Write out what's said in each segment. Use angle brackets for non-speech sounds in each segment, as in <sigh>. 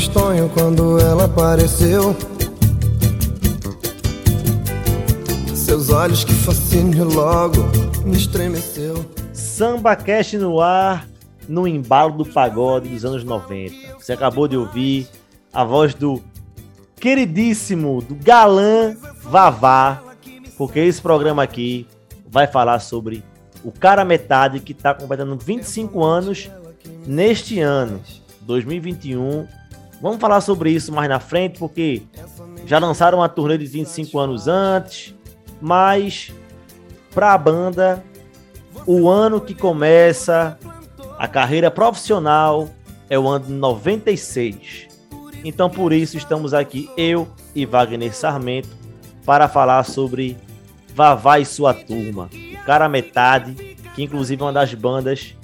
Tristonho quando ela apareceu. Seus olhos que logo me estremeceu. Samba Cash no ar, no embalo do pagode dos anos 90. Você acabou de ouvir a voz do queridíssimo, do galã Vavá, porque esse programa aqui vai falar sobre o cara metade que está completando 25 anos neste ano, 2021. Vamos falar sobre isso mais na frente, porque já lançaram uma turnê de 25 anos antes, mas para a banda, o ano que começa a carreira profissional é o ano de 96. Então por isso estamos aqui, eu e Wagner Sarmento, para falar sobre Vavá e sua turma. O cara metade, que inclusive é uma das bandas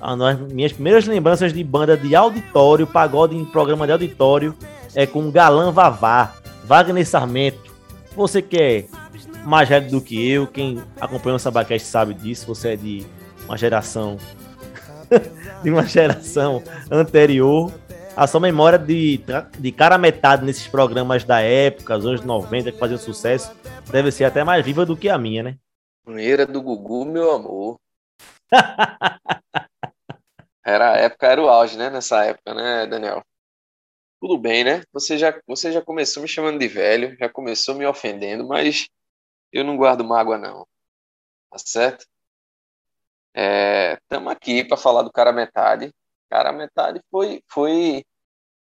as minhas primeiras lembranças de banda de auditório, pagode em programa de auditório, é com Galã Vavá, Wagner Sarmento. Você que é mais velho do que eu, quem acompanha o Sabacast sabe disso, você é de uma geração <laughs> de uma geração anterior. A sua memória de, de cara metade nesses programas da época, os anos 90, que faziam sucesso, deve ser até mais viva do que a minha, né? Era do Gugu, meu amor. <laughs> Época, era o auge, né? Nessa época, né, Daniel? Tudo bem, né? Você já, você já começou me chamando de velho, já começou me ofendendo, mas eu não guardo mágoa, não. Tá certo? Estamos é, aqui para falar do cara metade. Cara metade foi, foi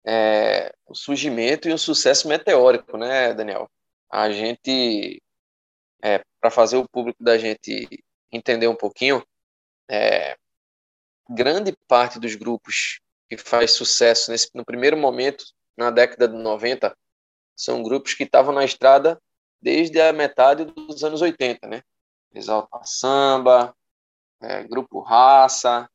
é, o surgimento e um sucesso meteórico, né, Daniel? A gente, é, para fazer o público da gente entender um pouquinho, é, grande parte dos grupos que faz sucesso nesse, no primeiro momento, na década de 90, são grupos que estavam na estrada desde a metade dos anos 80, né? Exalta Samba, é, Grupo Raça,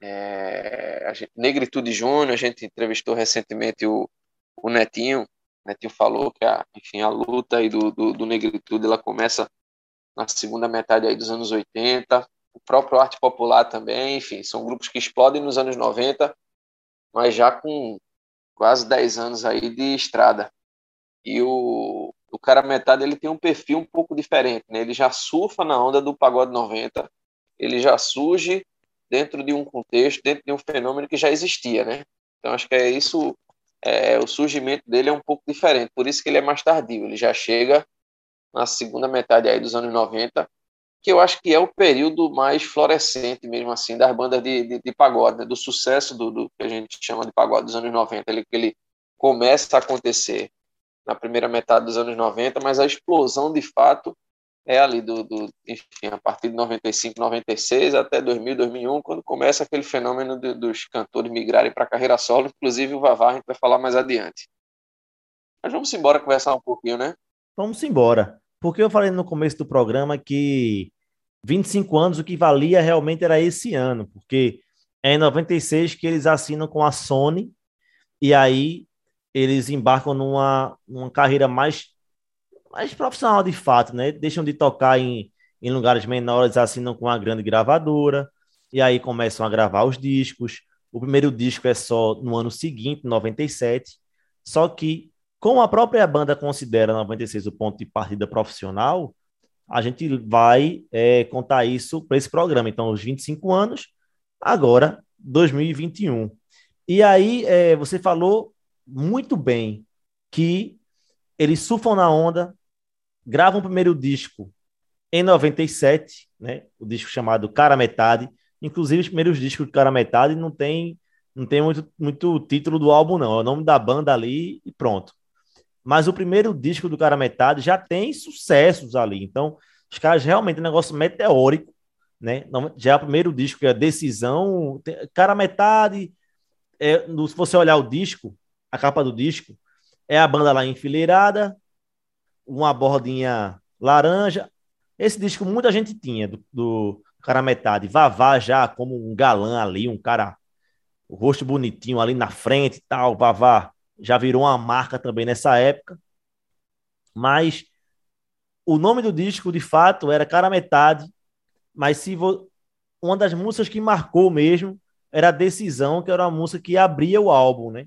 é, gente, Negritude Júnior, a gente entrevistou recentemente o, o Netinho, o Netinho falou que a, enfim, a luta aí do, do, do Negritude ela começa na segunda metade aí dos anos 80, o próprio Arte Popular também, enfim, são grupos que explodem nos anos 90, mas já com quase 10 anos aí de estrada. E o, o cara metade ele tem um perfil um pouco diferente, né? Ele já surfa na onda do pagode 90, ele já surge dentro de um contexto, dentro de um fenômeno que já existia, né? Então acho que é isso, é, o surgimento dele é um pouco diferente, por isso que ele é mais tardio, ele já chega na segunda metade aí dos anos 90 que eu acho que é o período mais florescente mesmo assim das bandas de, de, de pagode, né? do sucesso do, do, que a gente chama de pagode dos anos 90, ele, ele começa a acontecer na primeira metade dos anos 90, mas a explosão de fato é ali do, do enfim, a partir de 95, 96 até 2000, 2001, quando começa aquele fenômeno de, dos cantores migrarem para carreira solo, inclusive o Vavá, a gente vai falar mais adiante. Mas vamos embora conversar um pouquinho, né? Vamos embora. Porque eu falei no começo do programa que 25 anos o que valia realmente era esse ano, porque é em 96 que eles assinam com a Sony e aí eles embarcam numa, numa carreira mais, mais profissional de fato, né? Deixam de tocar em, em lugares menores, assinam com uma grande gravadora e aí começam a gravar os discos. O primeiro disco é só no ano seguinte, 97. Só que como a própria banda considera 96 o ponto de partida profissional, a gente vai é, contar isso para esse programa. Então, os 25 anos, agora 2021. E aí, é, você falou muito bem que eles surfam na onda, gravam o primeiro disco em 97, né? O disco chamado Cara Metade. Inclusive, os primeiros discos de Cara Metade não tem, não tem muito, muito título do álbum, não. É o nome da banda ali e pronto. Mas o primeiro disco do Cara Metade já tem sucessos ali. Então, os caras realmente é um negócio meteórico, né? Já é o primeiro disco, que é Decisão. Cara Metade, é, se você olhar o disco, a capa do disco, é a banda lá enfileirada, uma bordinha laranja. Esse disco muita gente tinha do, do cara metade. Vavá já como um galã ali, um cara, o rosto bonitinho ali na frente e tal. Vavá já virou uma marca também nessa época. Mas o nome do disco, de fato, era Cara Metade. Mas se vo... uma das músicas que marcou mesmo era Decisão, que era uma música que abria o álbum, né?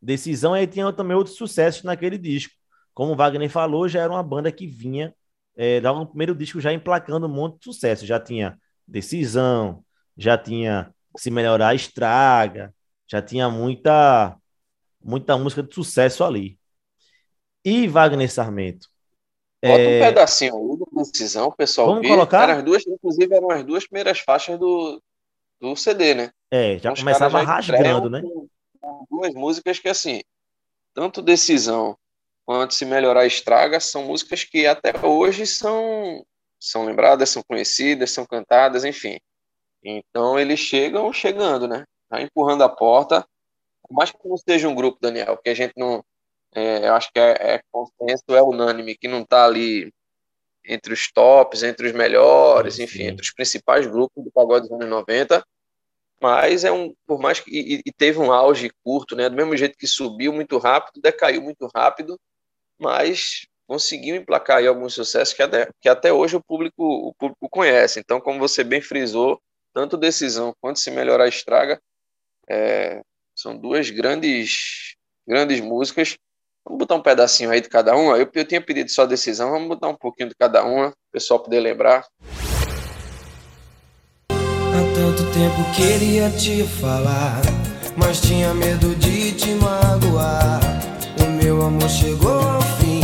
Decisão aí tinha também outros sucessos naquele disco. Como o Wagner falou, já era uma banda que vinha é, logo no primeiro disco já emplacando um monte de sucesso. Já tinha Decisão, já tinha Se Melhorar Estraga, já tinha muita muita música de sucesso ali. E Wagner Sarmento? Bota é... um pedacinho aí do Decisão, pessoal. Vamos colocar? as duas, inclusive, eram as duas primeiras faixas do, do CD, né? É, já então, começava já rasgando, né? Com, com duas músicas que, assim, tanto Decisão quanto Se Melhorar Estraga são músicas que até hoje são, são lembradas, são conhecidas, são cantadas, enfim. Então eles chegam chegando, né? Tá empurrando a porta. Por mais que não seja um grupo, Daniel, que a gente não. É, eu acho que é, é consenso, é unânime, que não está ali entre os tops, entre os melhores, enfim, entre os principais grupos do pagode dos anos 90. Mas é um, por mais que e, e teve um auge curto, né? Do mesmo jeito que subiu muito rápido, decaiu muito rápido, mas conseguiu emplacar aí alguns sucessos que até, que até hoje o público, o público conhece. Então, como você bem frisou, tanto decisão quanto se melhorar estraga, é, são duas grandes, grandes músicas. Vamos botar um pedacinho aí de cada uma. Eu, eu tinha pedido só decisão, vamos botar um pouquinho de cada uma, o pessoal poder lembrar. Há tanto tempo queria te falar, mas tinha medo de te magoar. O meu amor chegou ao fim,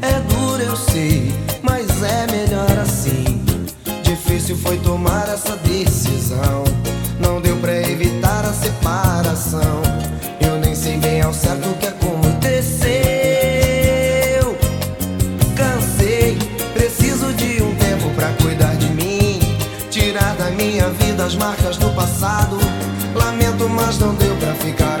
é duro eu sei, mas é melhor assim. Difícil foi tomar essa decisão, mas não deu pra ficar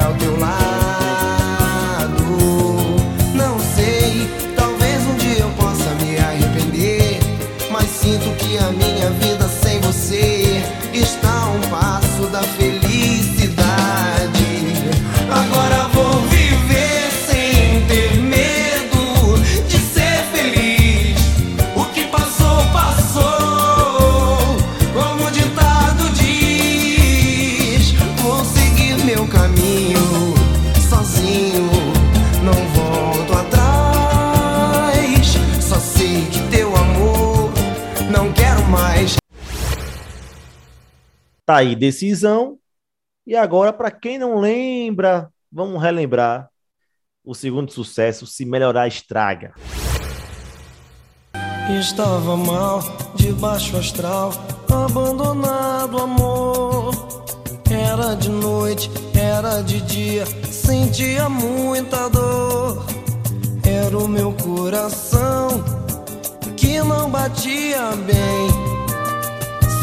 Tá aí, decisão. E agora, para quem não lembra, vamos relembrar o segundo sucesso, Se Melhorar Estraga. Estava mal, de baixo astral, abandonado amor. Era de noite, era de dia, sentia muita dor. Era o meu coração que não batia bem,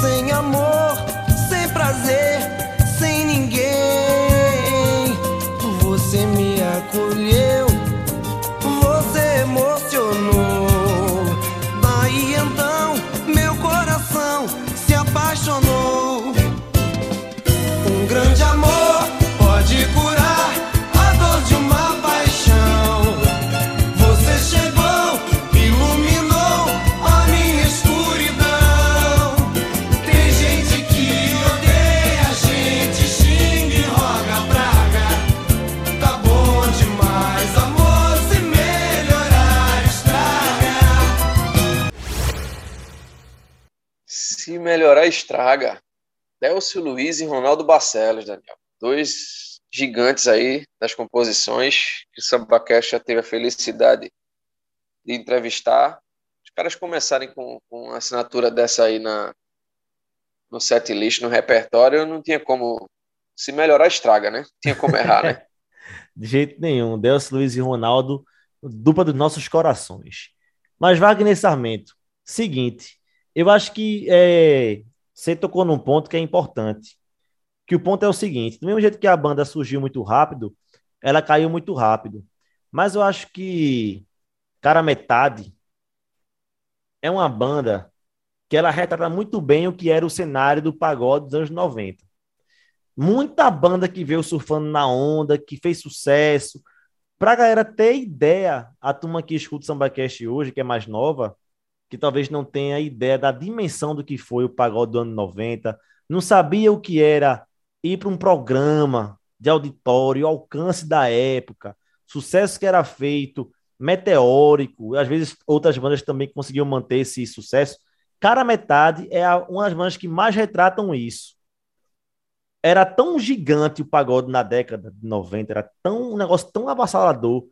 sem amor prazer sem ninguém. Você me acolheu, estraga. Delcio Luiz e Ronaldo Barcelos, Daniel. Dois gigantes aí das composições que o Sambacash já teve a felicidade de entrevistar. Os caras começarem com, com assinatura dessa aí na, no set list, no repertório, não tinha como se melhorar estraga, né? Tinha como errar, né? <laughs> De jeito nenhum. Delcio Luiz e Ronaldo, dupla dos nossos corações. Mas Wagner Sarmento, seguinte, eu acho que é, você tocou num ponto que é importante. Que o ponto é o seguinte: do mesmo jeito que a banda surgiu muito rápido, ela caiu muito rápido. Mas eu acho que Cara Metade é uma banda que ela retrata muito bem o que era o cenário do pagode dos anos 90. Muita banda que veio surfando na onda, que fez sucesso. Pra galera ter ideia, a turma que escuta o SambaCast hoje, que é mais nova, que talvez não tenha ideia da dimensão do que foi o pagode do ano 90, não sabia o que era ir para um programa de auditório, alcance da época, sucesso que era feito, meteórico, às vezes outras bandas também conseguiam manter esse sucesso. Cara Metade é uma das bandas que mais retratam isso. Era tão gigante o pagode na década de 90, era tão um negócio tão avassalador,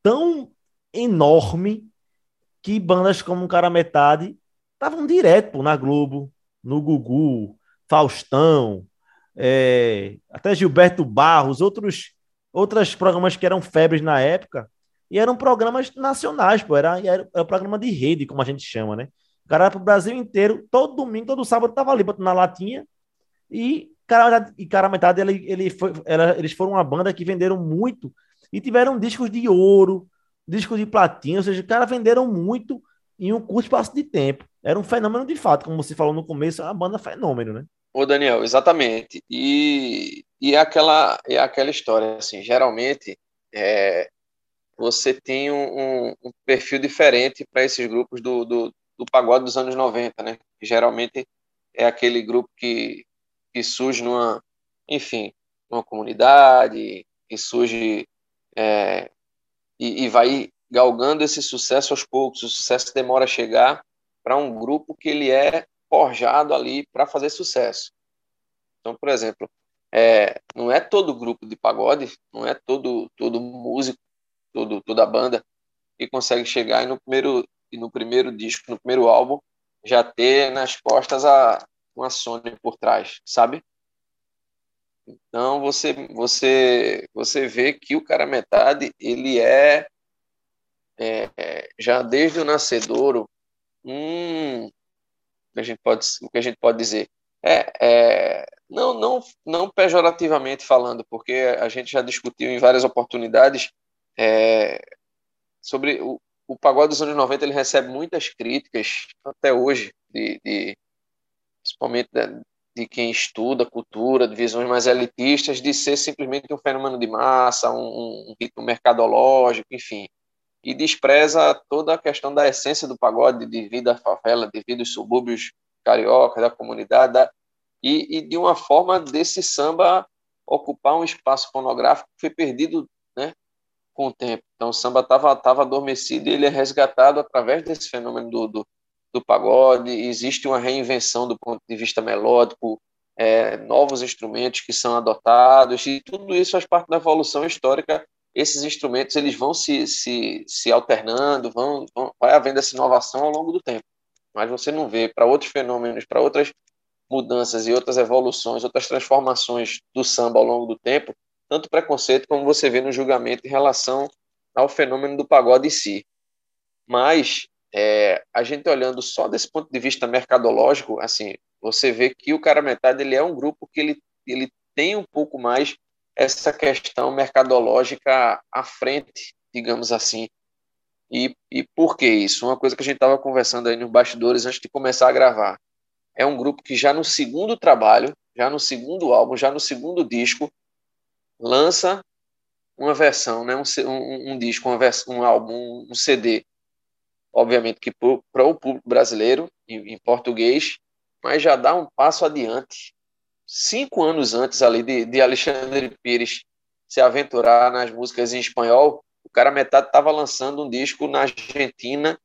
tão enorme, que bandas como Cara Metade estavam direto pô, na Globo, no Gugu, Faustão, é, até Gilberto Barros, outros, outros programas que eram febres na época, e eram programas nacionais, pô, era, era, era programa de rede, como a gente chama, né? O cara para o Brasil inteiro, todo domingo, todo sábado tava ali botando na latinha, e cara, e cara metade ele, ele foi, ela, eles foram uma banda que venderam muito e tiveram discos de ouro, discos de platina, ou seja, os caras venderam muito em um curto espaço de tempo. Era um fenômeno de fato, como você falou no começo, é uma banda fenômeno, né? Ô, Daniel, exatamente. E, e é aquela, é aquela história, assim, geralmente é, você tem um, um, perfil diferente para esses grupos do, do, do, pagode dos anos 90, né? geralmente é aquele grupo que, que surge numa, enfim, numa comunidade, que surge é, e, e vai galgando esse sucesso aos poucos, o sucesso demora a chegar para um grupo que ele é forjado ali para fazer sucesso. Então, por exemplo, é, não é todo grupo de pagode, não é todo todo músico, todo, toda banda que consegue chegar e no primeiro e no primeiro disco, no primeiro álbum, já ter nas costas a uma Sony por trás, sabe? Então você você você vê que o cara metade ele é, é, já desde o nascedouro um a gente pode o que a gente pode dizer? É, é não não não pejorativamente falando porque a gente já discutiu em várias oportunidades é, sobre o, o pagode dos anos 90 ele recebe muitas críticas até hoje de, de principalmente de quem estuda cultura, de visões mais elitistas, de ser simplesmente um fenômeno de massa, um, um ritmo mercadológico, enfim. E despreza toda a questão da essência do pagode, de vida à favela, de vida aos subúrbios carioca, da comunidade, da, e, e, de uma forma desse samba ocupar um espaço fonográfico que foi perdido né, com o tempo. Então o samba estava tava adormecido e ele é resgatado através desse fenômeno do, do, do pagode, existe uma reinvenção do ponto de vista melódico, é, novos instrumentos que são adotados, e tudo isso faz parte da evolução histórica. Esses instrumentos eles vão se, se, se alternando, vão, vão, vai havendo essa inovação ao longo do tempo. Mas você não vê para outros fenômenos, para outras mudanças e outras evoluções, outras transformações do samba ao longo do tempo, tanto preconceito como você vê no julgamento em relação ao fenômeno do pagode em si. Mas é, a gente olhando só desse ponto de vista mercadológico, assim, você vê que o cara metade ele é um grupo que ele, ele tem um pouco mais essa questão mercadológica à frente, digamos assim. E, e por que isso? Uma coisa que a gente estava conversando aí nos bastidores antes de começar a gravar. É um grupo que já no segundo trabalho, já no segundo álbum, já no segundo disco, lança uma versão, né, um, um, um disco, uma vers um álbum, um CD obviamente que para o público brasileiro, em, em, português, mas já dá um passo adiante. Cinco anos antes ali de, de Alexandre Pires se aventurar nas músicas em espanhol, o cara metade estava lançando um disco na Argentina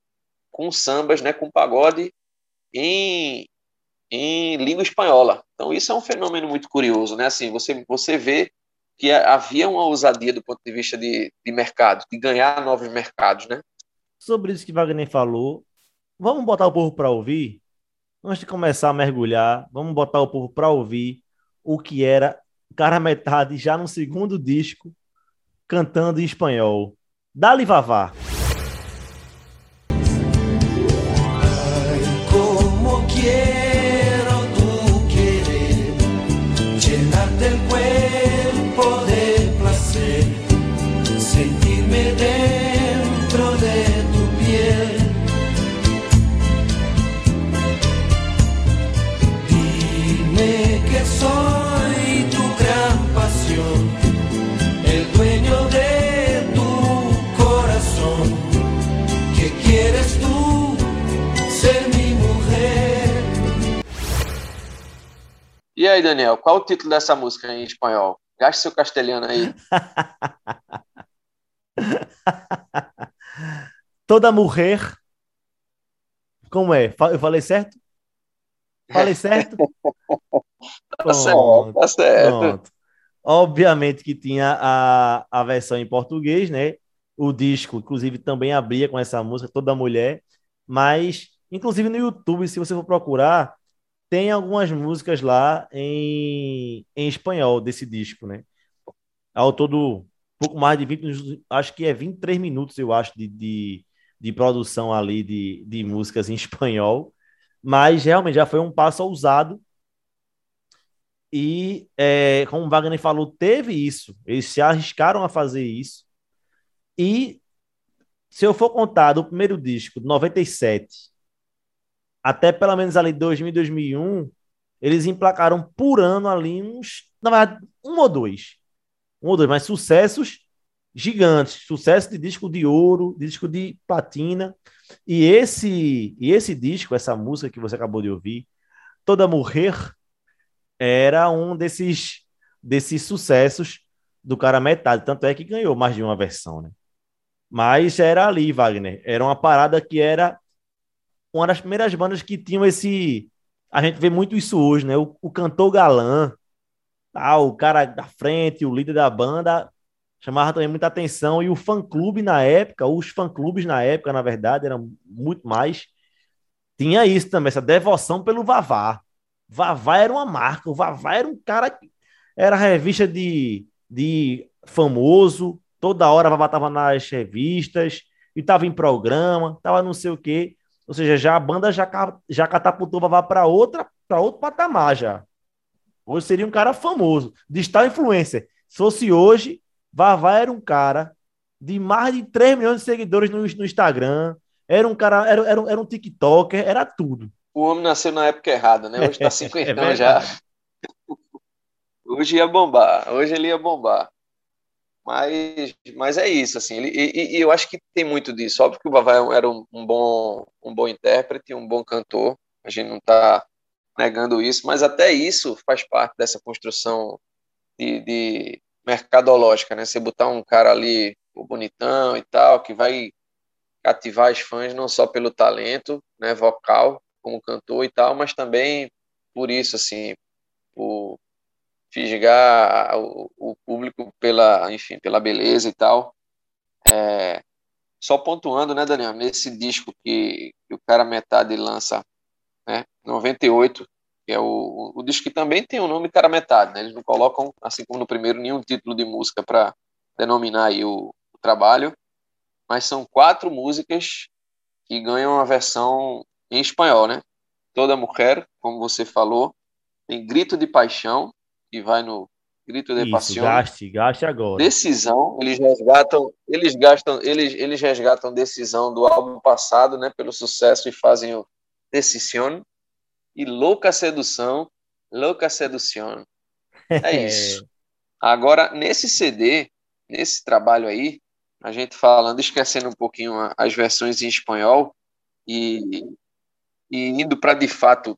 com sambas, né, com pagode em, em língua espanhola. Então isso é um fenômeno muito curioso, né? Assim, você você vê que havia uma ousadia do ponto de vista de, de mercado, de ganhar novos mercados, né? Sobre isso que Wagner falou. Vamos botar o povo para ouvir? Antes de começar a mergulhar, vamos botar o povo para ouvir o que era Cara Metade já no segundo disco, cantando em espanhol. Dali Vavá. E aí, Daniel, qual o título dessa música em espanhol? Gaste seu castelhano aí. <laughs> Toda mulher. Como é? Eu falei certo? Falei certo? <laughs> tá certo, tá certo. Pronto. Obviamente que tinha a, a versão em português, né? O disco, inclusive, também abria com essa música, Toda Mulher. Mas, inclusive no YouTube, se você for procurar, tem algumas músicas lá em, em espanhol desse disco, né? Ao todo, pouco mais de 20 minutos, acho que é 23 minutos, eu acho, de, de, de produção ali de, de músicas em espanhol. Mas realmente já foi um passo ousado. E, é, como o Wagner falou, teve isso. Eles se arriscaram a fazer isso. E, se eu for contar do primeiro disco, de 97, até pelo menos ali 2000 2001, eles emplacaram por ano ali uns, na verdade, um ou dois. Um ou dois, mas sucessos gigantes, sucesso de disco de ouro, disco de platina. E esse, e esse disco, essa música que você acabou de ouvir, Toda Morrer, era um desses, desses sucessos do cara metade. Tanto é que ganhou mais de uma versão, né? Mas era ali, Wagner. Era uma parada que era uma das primeiras bandas que tinham esse. A gente vê muito isso hoje, né? O, o cantor galã, tá? o cara da frente, o líder da banda, chamava também muita atenção. E o fã-clube na época, os fã-clubes na época, na verdade, eram muito mais. Tinha isso também, essa devoção pelo Vavá. Vavá era uma marca, o Vavá era um cara que era revista de, de famoso, toda hora Vavá tava nas revistas, e tava em programa, tava não sei o quê. Ou seja, já a banda já, já catapultou Vavá para outra, para outro patamar já. Hoje seria um cara famoso, de estar influencer. Se fosse hoje, Vavá era um cara de mais de 3 milhões de seguidores no, no Instagram. Era um cara, era, era, era um TikToker, era tudo. O homem nasceu na época errada, né? Hoje <laughs> está 50 é já. Hoje ia bombar, hoje ele ia bombar. Mas, mas é isso, assim, ele, e, e, eu acho que tem muito disso. Óbvio que o Vavá era um, um bom, um bom intérprete, um bom cantor, a gente não está negando isso, mas até isso faz parte dessa construção de, de mercadológica, né? Você botar um cara ali, o bonitão e tal, que vai cativar os fãs não só pelo talento, né, vocal, como cantor e tal, mas também por isso, assim, por fisgar o, o público pela, enfim, pela beleza e tal. É, só pontuando, né, Daniel, nesse disco que, que o cara metade lança, né, 98, que é o, o disco que também tem o nome cara metade, né, eles não colocam, assim como no primeiro, nenhum título de música para denominar o, o trabalho, mas são quatro músicas que ganham a versão em espanhol, né? Toda Mulher, como você falou, tem Grito de Paixão, que vai no grito de paixão. Gaste, gaste agora. Decisão, eles resgatam, eles gastam, eles, eles resgatam decisão do álbum passado, né, pelo sucesso e fazem o Decisão e Louca Sedução, Louca Sedução. É <laughs> isso. Agora, nesse CD, nesse trabalho aí, a gente falando, esquecendo um pouquinho as versões em espanhol e, e indo para de fato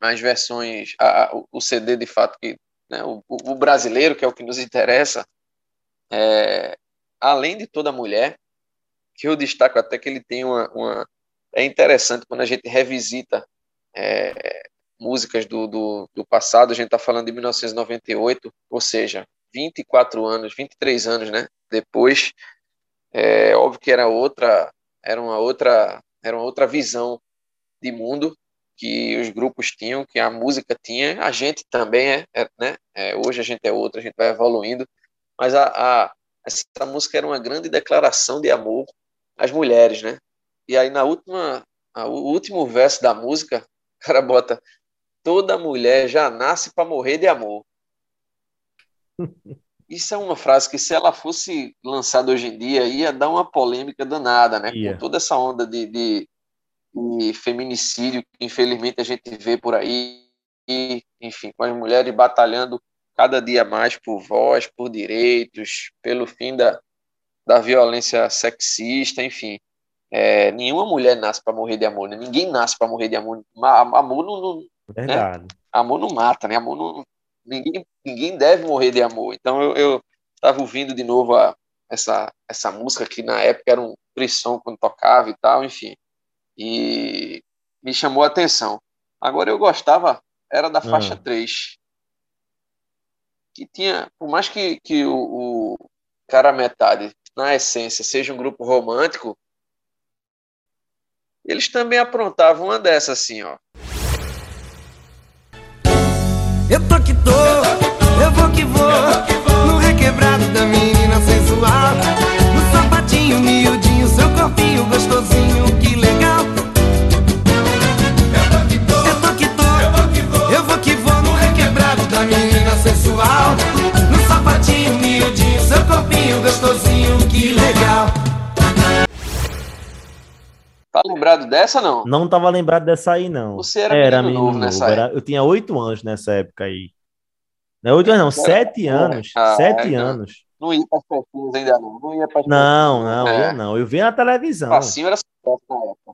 as versões, a, o CD de fato que né, o, o, brasileiro, que é o que nos interessa, é, além de toda mulher, que eu destaco até que ele tem uma, uma é interessante quando a gente revisita é, músicas do, do, do, passado, a gente está falando de 1998, ou seja, 24 anos, 23 anos, né? Depois, é óbvio que era outra, era uma outra, era uma outra visão de mundo, que os grupos tinham, que a música tinha, a gente também é, é né? É, hoje a gente é outra, a gente vai evoluindo, mas a, a, essa música era uma grande declaração de amor às mulheres, né? E aí na última, a, o último verso da música, o cara bota toda mulher já nasce para morrer de amor. <laughs> Isso é uma frase que se ela fosse lançada hoje em dia ia dar uma polêmica danada, né? Yeah. Com toda essa onda de, de e feminicídio que infelizmente a gente vê por aí, e, enfim, com as mulheres batalhando cada dia mais por voz, por direitos, pelo fim da, da violência sexista, enfim. É, nenhuma mulher nasce para morrer de amor, né? ninguém nasce para morrer de amor. Amor não, não, Verdade. Né? Amor não mata, né? Amor não. Ninguém, ninguém deve morrer de amor. Então eu, eu tava ouvindo de novo a, essa, essa música que na época era um frisson quando tocava e tal, enfim. E me chamou a atenção. Agora eu gostava, era da faixa ah. 3. Que tinha, por mais que, que o, o cara metade, na essência, seja um grupo romântico, eles também aprontavam uma dessa assim, ó. Eu tô que tô, eu vou que vou, no requebrado da menina sensual, lembrado dessa, não? Não tava lembrado dessa aí, não. Você era, era menino, novo, nessa era, Eu tinha oito anos nessa época aí. Não, oito anos, não, sete anos. Ah, sete é, anos. Não ia para as ainda não. Não ia para Não, não, é. eu não. Eu vi na televisão. Assim era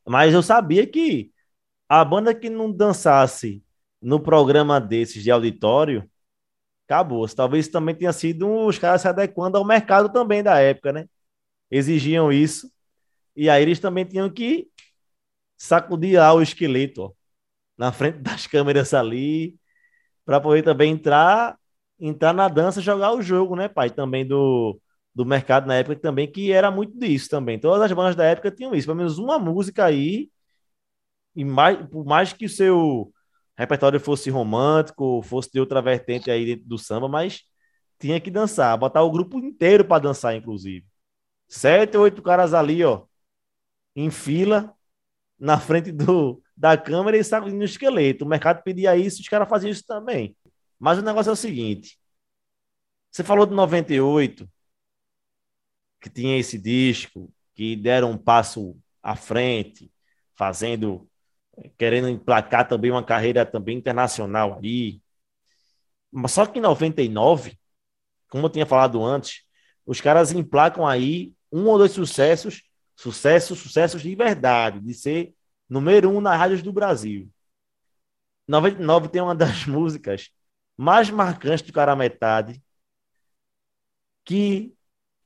Mas eu sabia que a banda que não dançasse no programa desses de auditório, acabou. Talvez também tenha sido os caras se adequando ao mercado também da época, né? Exigiam isso. E aí eles também tinham que sacudir o esqueleto ó, na frente das <laughs> câmeras ali para poder também entrar entrar na dança jogar o jogo, né, pai? Também do, do mercado na época também, que era muito disso também. Todas as bandas da época tinham isso, pelo menos uma música aí, e mais, por mais que o seu repertório fosse romântico, fosse de outra vertente aí dentro do samba, mas tinha que dançar, botar o grupo inteiro para dançar, inclusive. Sete, oito caras ali, ó, em fila, na frente do, da câmera e sacudindo o esqueleto. O mercado pedia isso, os caras faziam isso também. Mas o negócio é o seguinte: você falou de 98, que tinha esse disco, que deram um passo à frente, fazendo, querendo emplacar também uma carreira também internacional aí. Mas só que em 99, como eu tinha falado antes, os caras emplacam aí um ou dois sucessos Sucesso, sucessos de verdade, de ser número um nas rádios do Brasil. 99 tem uma das <laughs> músicas mais marcantes do Cara Metade, que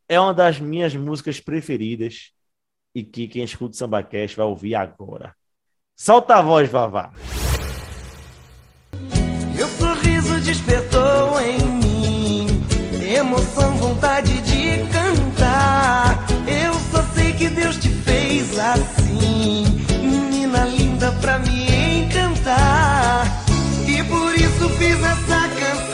é uma das minhas músicas preferidas e que quem escuta o SambaCast vai ouvir agora. Solta a voz, Vavá. Meu sorriso despertou em mim emoção, vontade de cantar que Deus te fez assim, menina linda pra me encantar. E por isso fiz essa canção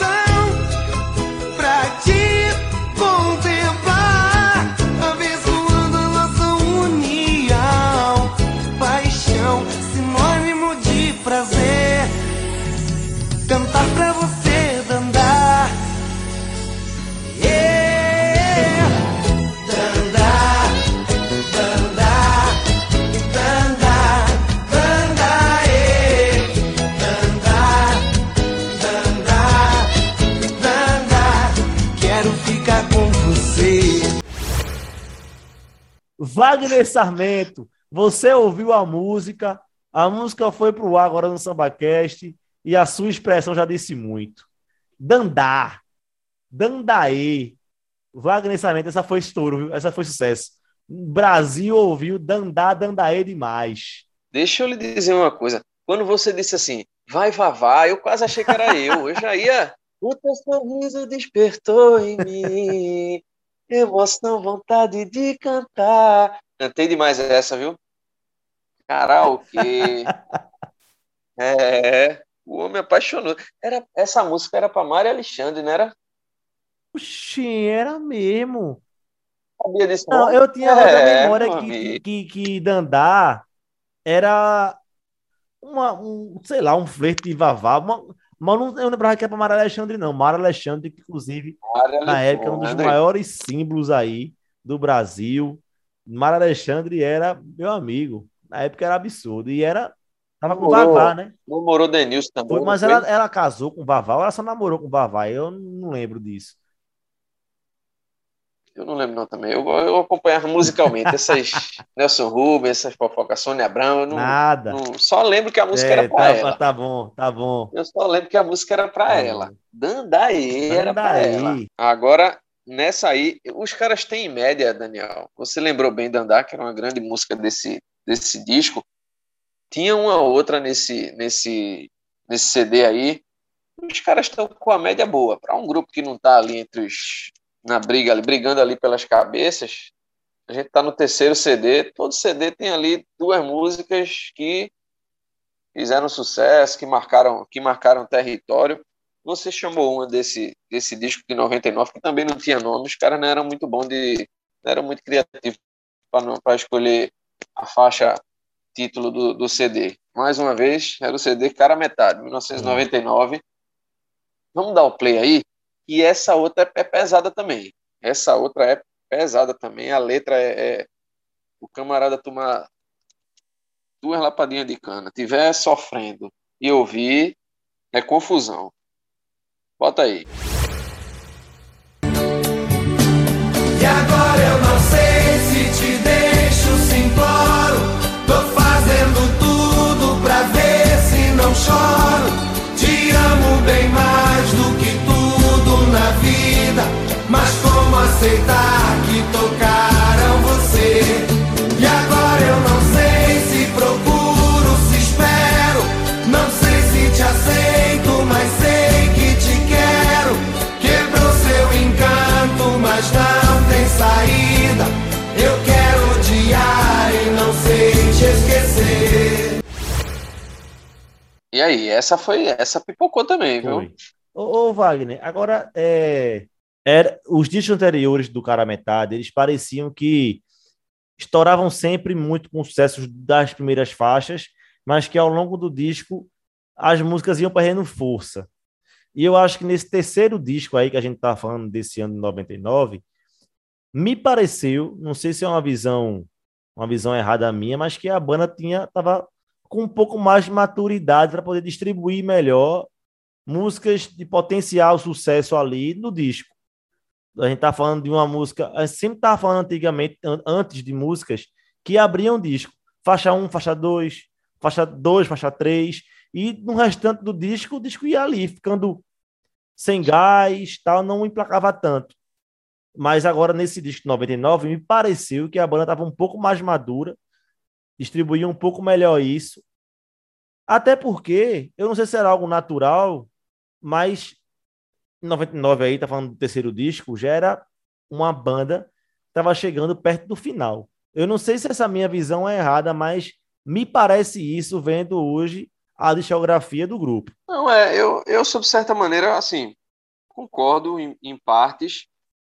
Wagner Sarmento, você ouviu a música, a música foi pro ar agora no SambaCast e a sua expressão já disse muito. Dandá, Dandaê, Wagner Sarmento, essa foi estouro, viu? essa foi sucesso. Brasil ouviu Dandá, Dandaê demais. Deixa eu lhe dizer uma coisa. Quando você disse assim, vai, vavá, eu quase achei que era eu. Eu já ia. O teu sorriso despertou em mim Emoção, vontade de cantar. Cantei demais essa, viu? Karaokê. <laughs> é, o homem apaixonou. Era, essa música era para Mário Alexandre, não era? Oxi, era mesmo. Sabia disso? Não, eu tinha é, memória que, que, que Dandá era uma, um, sei lá, um flerte de Vavá, uma, mas não, eu lembrava que era para Mara Alexandre, não. Mara Alexandre, que inclusive, Mara na época, um dos maiores símbolos aí do Brasil. Mara Alexandre era meu amigo. Na época era absurdo. E era. Tava com o Vavá, né? Namorou Denilson também. Foi, mas ela, ela casou com o Vavá ou ela só namorou com o Vavá? Eu não lembro disso. Eu não lembro não também. Eu, eu acompanhava musicalmente <laughs> essas Nelson Rubens, essas fofocas, Sônia Abrão. Eu não, Nada. Não, só lembro que a música é, era pra tá, ela. Tá bom, tá bom. Eu só lembro que a música era pra Tá ela. Dandaí era pra ela. Agora, nessa aí, os caras têm em média, Daniel. Você lembrou bem Dandá, que era uma grande música desse, desse disco. Tinha uma outra nesse, nesse, nesse CD aí. Os caras estão com a média boa. Para um grupo que não tá ali entre os. Na briga, ali, brigando ali pelas cabeças, a gente tá no terceiro CD. Todo CD tem ali duas músicas que fizeram sucesso, que marcaram, que marcaram território. Você chamou uma desse, desse disco de 99, que também não tinha nome, os caras não eram muito bons de. não eram muito criativos para escolher a faixa título do, do CD. Mais uma vez, era o CD Cara Metade, 1999. Vamos dar o play aí. E essa outra é, pesada também. Essa outra é pesada também. A letra é, é o camarada tomar duas lapadinhas de cana, tiver sofrendo e ouvir, é confusão. Bota aí. E agora eu não sei se te deixo, imploro. Tô fazendo tudo pra ver se não choro. Te amo bem mais vida. Mas como aceitar que tocaram você? E agora eu não sei se procuro, se espero. Não sei se te aceito, mas sei que te quero. Quebrou seu encanto, mas não tem saída. Eu quero odiar e não sei te esquecer. E aí, essa foi, essa pipocou também, viu? Ô, ô, Wagner, agora é, era, os discos anteriores do Cara Metade, eles pareciam que estouravam sempre muito com sucessos das primeiras faixas, mas que ao longo do disco as músicas iam perdendo força. E eu acho que nesse terceiro disco aí que a gente tá falando desse ano de 99, me pareceu, não sei se é uma visão, uma visão errada minha, mas que a banda tinha tava com um pouco mais de maturidade para poder distribuir melhor músicas de potencial sucesso ali no disco. A gente tá falando de uma música, a gente sempre tava falando antigamente, an- antes de músicas que abriam disco. Faixa 1, faixa 2, faixa 2, faixa 3, e no restante do disco, o disco ia ali, ficando sem gás, tal, não emplacava tanto. Mas agora, nesse disco de 99, me pareceu que a banda estava um pouco mais madura, distribuía um pouco melhor isso. Até porque, eu não sei se era algo natural, mas em 99 aí, tá falando do terceiro disco, já era uma banda estava chegando perto do final. Eu não sei se essa minha visão é errada, mas me parece isso vendo hoje a discografia do grupo. Não, é, eu, eu, sob certa maneira, assim, concordo em, em partes.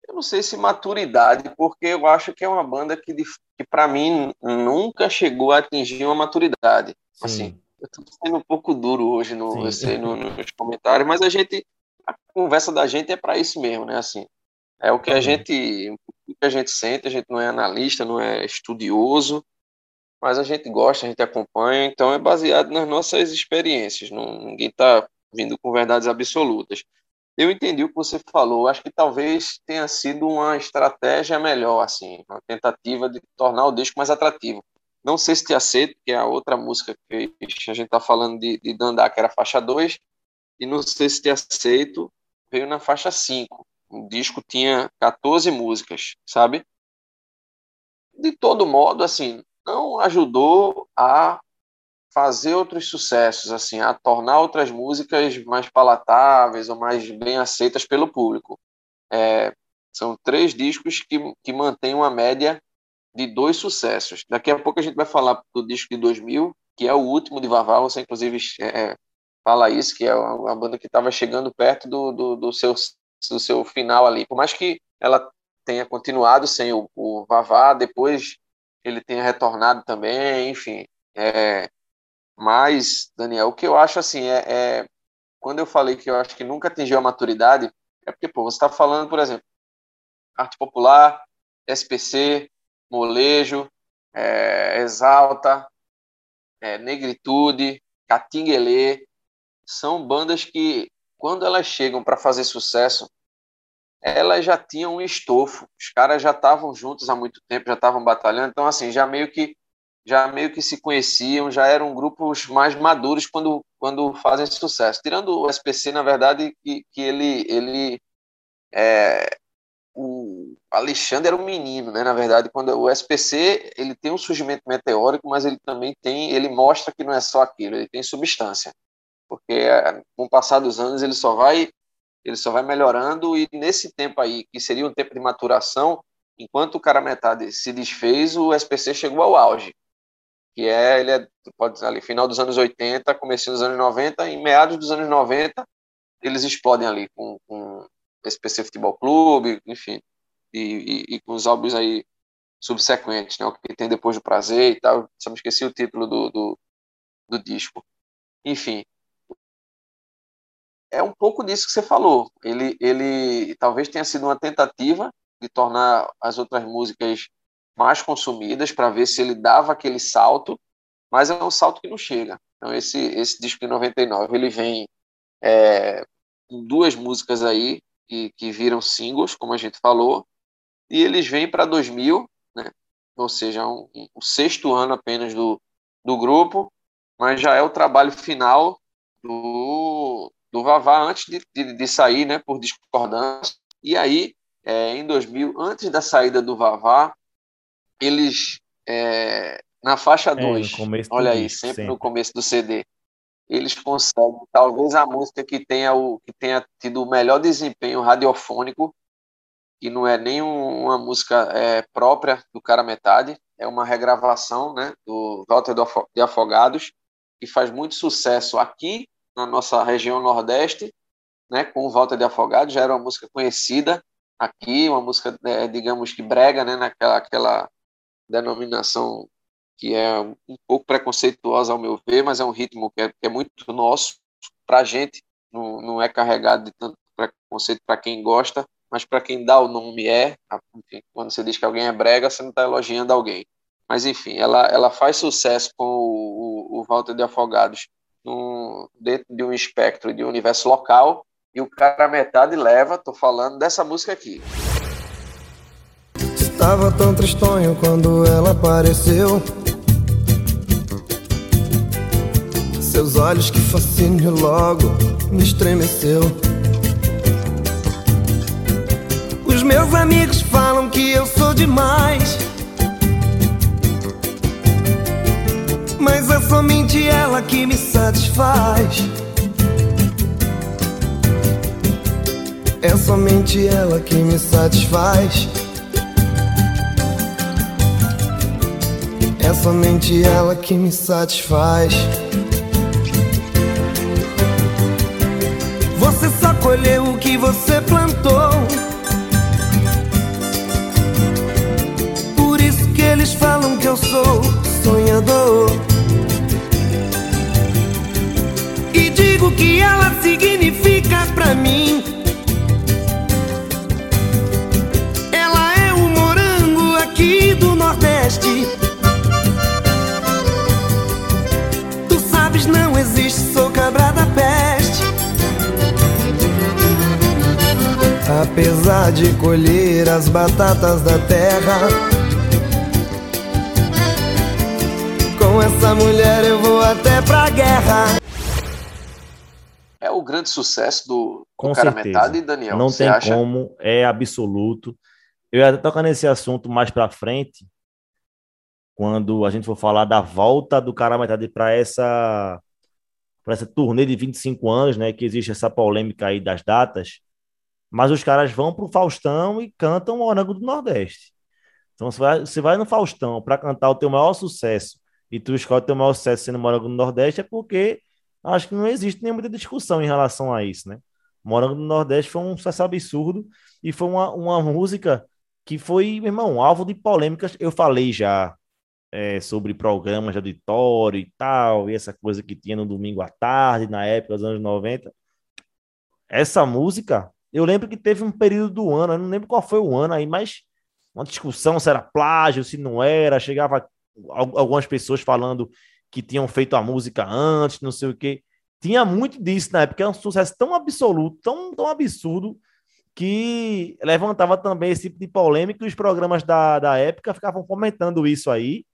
Eu não sei se maturidade, porque eu acho que é uma banda que, de- que para mim, nunca chegou a atingir uma maturidade. Assim, eu tô sendo um pouco duro hoje no, Sim. eu sei, no- nos comentários, mas a gente, a conversa da gente é para isso mesmo, né? Assim, é o que a Uhum. gente, o que a gente sente, a gente não é analista, não é estudioso, mas a gente gosta, a gente acompanha, então é baseado nas nossas experiências, não, ninguém está vindo com verdades absolutas. Eu entendi o que você falou, acho que talvez tenha sido uma estratégia melhor, assim, uma tentativa de tornar o disco mais atrativo. Não sei se te aceito, que é a outra música que a gente está falando de, de Dandá, que era faixa 2, e não sei se te aceito, veio na faixa 5. O disco tinha 14 músicas, sabe? De todo modo, assim, não ajudou a fazer outros sucessos, assim, a tornar outras músicas mais palatáveis ou mais bem aceitas pelo público. É, são três discos que, que mantêm uma média de dois sucessos. Daqui a pouco a gente vai falar do disco de 2000, que é o último de Vavá, você inclusive é, fala isso, que é uma, uma banda que estava chegando perto do, do, do, seu, do seu final ali. Por mais que ela tenha continuado sem o, o Vavá, depois ele tenha retornado também, enfim. É, mas, Daniel, o que eu acho assim é, é, quando eu falei que eu acho que nunca atingiu a maturidade, é porque pô, você está falando, por exemplo, arte popular, SPC, molejo, é, exalta, é, negritude, catinguelê, são bandas que quando elas chegam para fazer sucesso, elas já tinham um estofo. Os caras já estavam juntos há muito tempo, já estavam batalhando. Então, assim, já meio que já meio que se conheciam, já eram grupos mais maduros quando, quando fazem sucesso. Tirando o SPC, na verdade, que, que ele, ele é, o Alexandre era um menino, né? Na verdade, quando o SPC ele tem um surgimento meteórico, mas ele também tem, ele mostra que não é só aquilo, ele tem substância, porque é, com o passar dos anos ele só vai ele só vai melhorando e nesse tempo aí, que seria um tempo de maturação, enquanto o cara metade se desfez, o SPC chegou ao auge, que é, ele é, pode dizer ali, final dos anos 80, começo dos anos 90, em meados dos anos 90, eles explodem ali com, com SPC Futebol Clube, enfim, e, e, e, com os álbuns aí subsequentes, né, o que tem depois do Prazer e tal, só me esqueci o título do, do, do disco. Enfim, é um pouco disso que você falou. Ele, ele talvez tenha sido uma tentativa de tornar as outras músicas mais consumidas para ver se ele dava aquele salto, mas é um salto que não chega. Então esse esse disco de 99 ele vem é, com duas músicas aí que, que viram singles, como a gente falou, e eles vêm para 2000, né? Ou seja, um, um, o sexto ano apenas do, do grupo, mas já é o trabalho final do, do Vavá antes de, de, de sair, né, por discordância. E aí, é, em 2000, antes da saída do Vavá, eles, é, na faixa 2, é, olha aí, sempre, sempre, no começo do CD, eles conseguem, talvez a música que tenha, o, que tenha tido o melhor desempenho radiofônico, que não é nem uma música é, própria do Cara Metade, é uma regravação né, do Walter de Afogados, que faz muito sucesso aqui na nossa região Nordeste, né, com Volta de Afogado, já era uma música conhecida aqui, uma música, é, digamos que brega, né, naquela aquela denominação que é um pouco preconceituosa ao meu ver, mas é um ritmo que é, que é muito nosso, para a gente, não, não é carregado de tanto preconceito para quem gosta, mas para quem dá o nome é, enfim, quando você diz que alguém é brega, você não está elogiando alguém. Mas enfim, ela, ela faz sucesso com o, o, o Walter de Afogados num, dentro de um espectro de um universo local e o cara metade leva, tô falando dessa música aqui. Estava tão tristonho quando ela apareceu. Seus olhos que fascínio logo me estremeceu. Os meus amigos falam que eu sou demais. Mas é somente ela que me satisfaz. É somente ela que me satisfaz. É somente ela que me satisfaz. Colheu o que você plantou. Por isso que eles falam que eu sou sonhador. digo que ela significa pra mim. Ela é o morango aqui do Nordeste. Apesar de colher as batatas da terra. Com essa mulher eu vou até pra guerra o grande sucesso do, Com do cara certeza. metade, Daniel? Não tem acha? como, é absoluto. Eu ia tocar nesse assunto mais para frente, quando a gente for falar da volta do cara metade para essa para essa turnê de 25 anos, né, que existe essa polêmica aí das datas, mas os caras vão pro Faustão e cantam o do Nordeste. Então você vai, você vai no Faustão para cantar o teu maior sucesso e tu escolhe o teu maior sucesso sendo Morango do Nordeste é porque acho que não existe nenhuma discussão em relação a isso, né? Morango do Nordeste foi um sucesso absurdo e foi uma, uma música que foi, meu irmão, alvo de polêmicas. Eu falei já é, sobre programas de auditório e tal, e essa coisa que tinha no domingo à tarde, na época dos anos 90. Essa música, eu lembro que teve um período do ano, eu não lembro qual foi o ano aí, mas uma discussão se era plágio, se não era, chegava algumas pessoas falando que tinham feito a música antes, não sei o quê. Tinha muito disso na época, é um sucesso tão absoluto, tão, tão absurdo, que levantava também esse tipo de polêmica e os programas da, da época ficavam comentando isso aí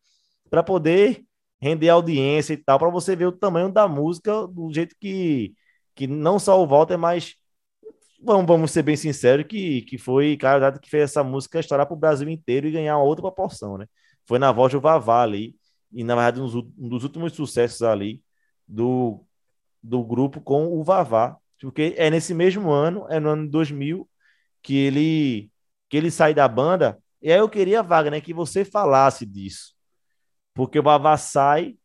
para poder render audiência e tal, para você ver o tamanho da música do jeito que, que não só o Walter, mas vamos, vamos ser bem sinceros, que, que foi cara que fez essa música estourar para o Brasil inteiro e ganhar uma outra proporção, né? Foi na voz do Vavá ali, e na verdade um dos últimos sucessos ali do, do grupo com o Vavá, porque é nesse mesmo ano, é no ano 2000, que ele, que ele sai da banda, e aí eu queria, Wagner, que você falasse disso, porque o Vavá sai,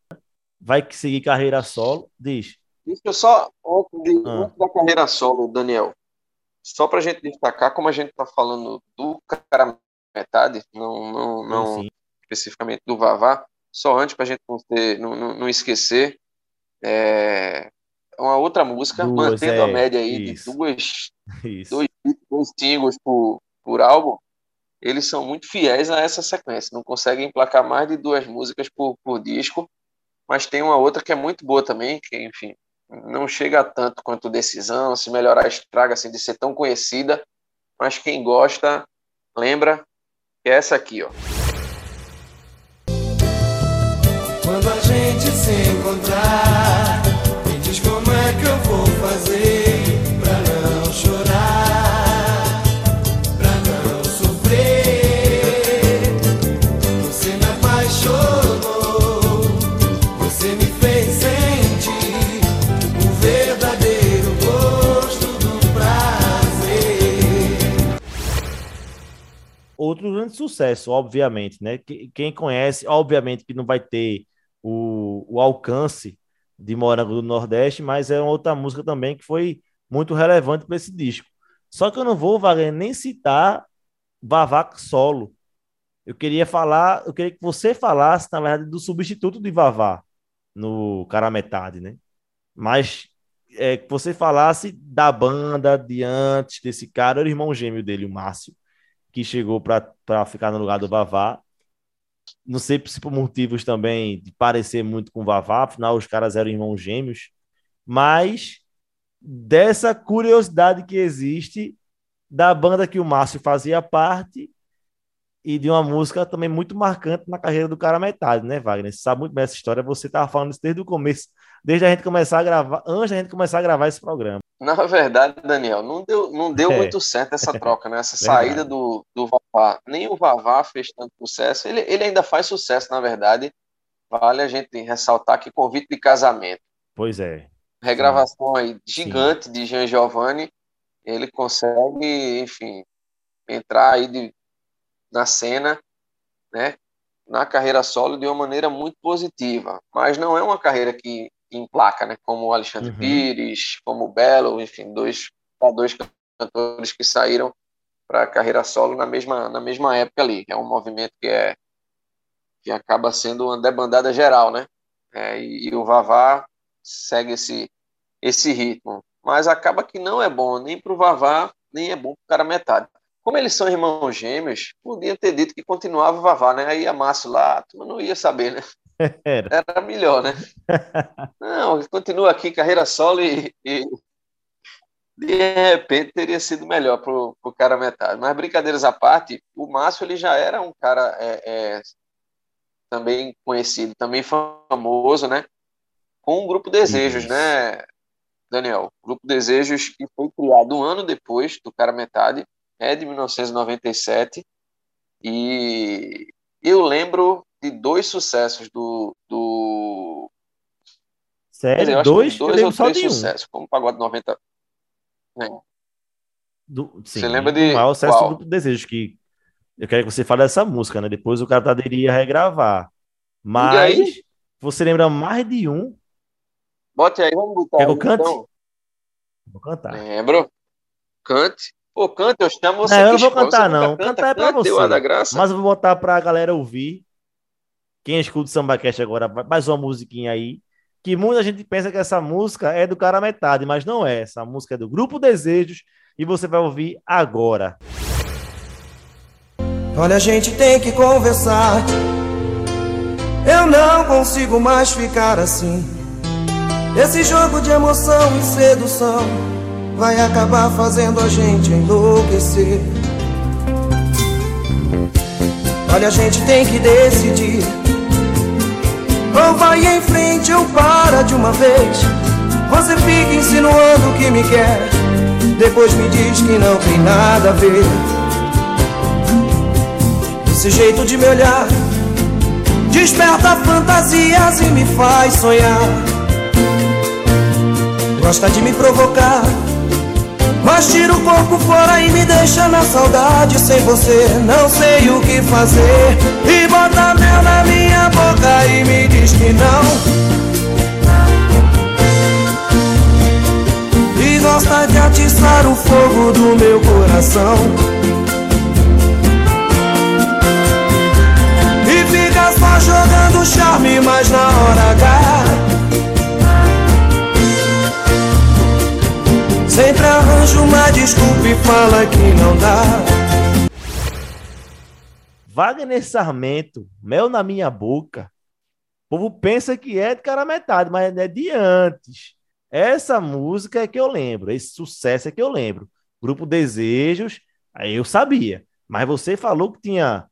vai seguir carreira solo, diz. Deixa eu só, antes, de, ah. antes da carreira solo, Daniel, só para a gente destacar, como a gente está falando do cara metade, não, não, não especificamente do Vavá, só antes para a gente não, ter, não, não, não esquecer, é uma outra música, duas, mantendo é, a média aí isso. de duas, isso. dois, dois singles por, por álbum, eles são muito fiéis a essa sequência, não conseguem emplacar mais de duas músicas por, por disco, mas tem uma outra que é muito boa também, que, enfim, não chega tanto quanto Decisão, se melhorar estraga assim, de ser tão conhecida, mas quem gosta lembra que é essa aqui, ó. Quando a gente se encontrar, me diz como é que eu vou fazer Outro grande sucesso, obviamente, né? Quem conhece, obviamente que não vai ter o, o alcance de Morango do Nordeste, mas é uma outra música também que foi muito relevante para esse disco. Só que eu não vou, Wagner, nem citar Vavá solo. Eu queria falar, eu queria que você falasse, na verdade, do substituto de Vavá no Cara Metade, né? Mas é, que você falasse da banda de antes desse cara, era o irmão gêmeo dele, o Márcio, que chegou para ficar no lugar do Vavá. Não sei se por motivos também de parecer muito com o Vavá, afinal os caras eram irmãos gêmeos, mas dessa curiosidade que existe da banda que o Márcio fazia parte e de uma música também muito marcante na carreira do cara metade, né, Wagner? Você sabe muito bem essa história, você estava falando isso desde o começo, desde a gente começar a gravar, antes da gente começar a gravar esse programa. Na verdade, Daniel, não deu, não deu é. muito certo essa <laughs> troca, né? Essa saída do, do Vavá. Nem o Vavá fez tanto sucesso. Ele, ele ainda faz sucesso, na verdade. Vale a gente ressaltar que convite de casamento. Pois é. Regravação aí gigante Sim. de Jean Giovanni. Ele consegue, enfim, entrar aí de, na cena, né? Na carreira solo de uma maneira muito positiva. Mas não é uma carreira que em placa, né? Como o Alexandre uhum. Pires, como o Belo, enfim, dois, dois cantores que saíram para a carreira solo na mesma, na mesma época ali. É um movimento que é que acaba sendo uma debandada geral, né? É, e, e, o Vavá segue esse esse ritmo, mas acaba que não é bom nem para o Vavá nem é bom para o cara metade. Como eles são irmãos gêmeos, podia ter dito que continuava o Vavá, né? Aí a Márcio lá, tu não ia saber, né? <laughs> Era. Era melhor, né? <laughs> Não, continua aqui, carreira solo e, e de repente teria sido melhor para o cara metade. Mas brincadeiras à parte, o Márcio ele já era um cara é, é, também conhecido, também famoso, né? Com o Grupo Desejos, Isso. né, Daniel? O Grupo Desejos que foi criado um ano depois do cara metade, é de 1997. E eu lembro de dois sucessos do. do... Sério? Dizer, dois? dois ou três sucessos, como o Pagode 90. É. Do, sim, você lembra de. O maior sucesso qual? do Desejo, que eu quero que você fale dessa música, né? Depois o cara iria regravar. Mas você lembra mais de um. Bote aí, vamos botar. Quer que eu cante? Então. Vou cantar. Lembro. Cante. Pô, canta, eu chamo você. Não, eu não vou cantar, não. Canta, cantar é pra você. Mas eu vou botar pra galera ouvir. Quem escuta o SambaCast agora, mais uma musiquinha aí. Que muita gente pensa que essa música é do cara metade, mas não é. Essa música é do Grupo Desejos e você vai ouvir agora. Olha, a gente tem que conversar. Eu não consigo mais ficar assim. Esse jogo de emoção e sedução vai acabar fazendo a gente enlouquecer. Olha, a gente tem que decidir. Ou vai em frente ou para de uma vez. Você fica insinuando que me quer, depois me diz que não tem nada a ver. Esse jeito de me olhar desperta fantasias e me faz sonhar. Gosta de me provocar, mas tira o corpo fora e me deixa na saudade. Sem você, não sei o que fazer. E bota mel na minha boca e me diz que não. E gosta de atiçar o fogo do meu coração. só jogando charme, mas na hora H Sempre arranja uma desculpa e fala que não dá Wagner Sarmento, mel na minha boca. O povo pensa que é de cara metade, mas é de antes. Essa música é que eu lembro, esse sucesso é que eu lembro. Grupo Desejos, aí eu sabia. Mas você falou que tinha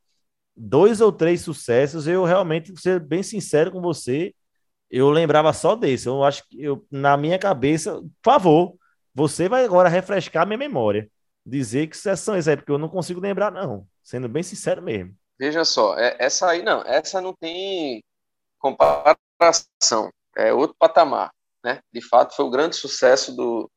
dois ou três sucessos, eu realmente, vou ser bem sincero com você, eu lembrava só desse. Eu acho que eu, na minha cabeça, por favor, você vai agora refrescar minha memória. Dizer que sucessão é essa porque eu não consigo lembrar, não. Sendo bem sincero mesmo. Veja só, é, essa aí não, essa não tem comparação. É outro patamar, né? De fato, foi o grande sucesso do,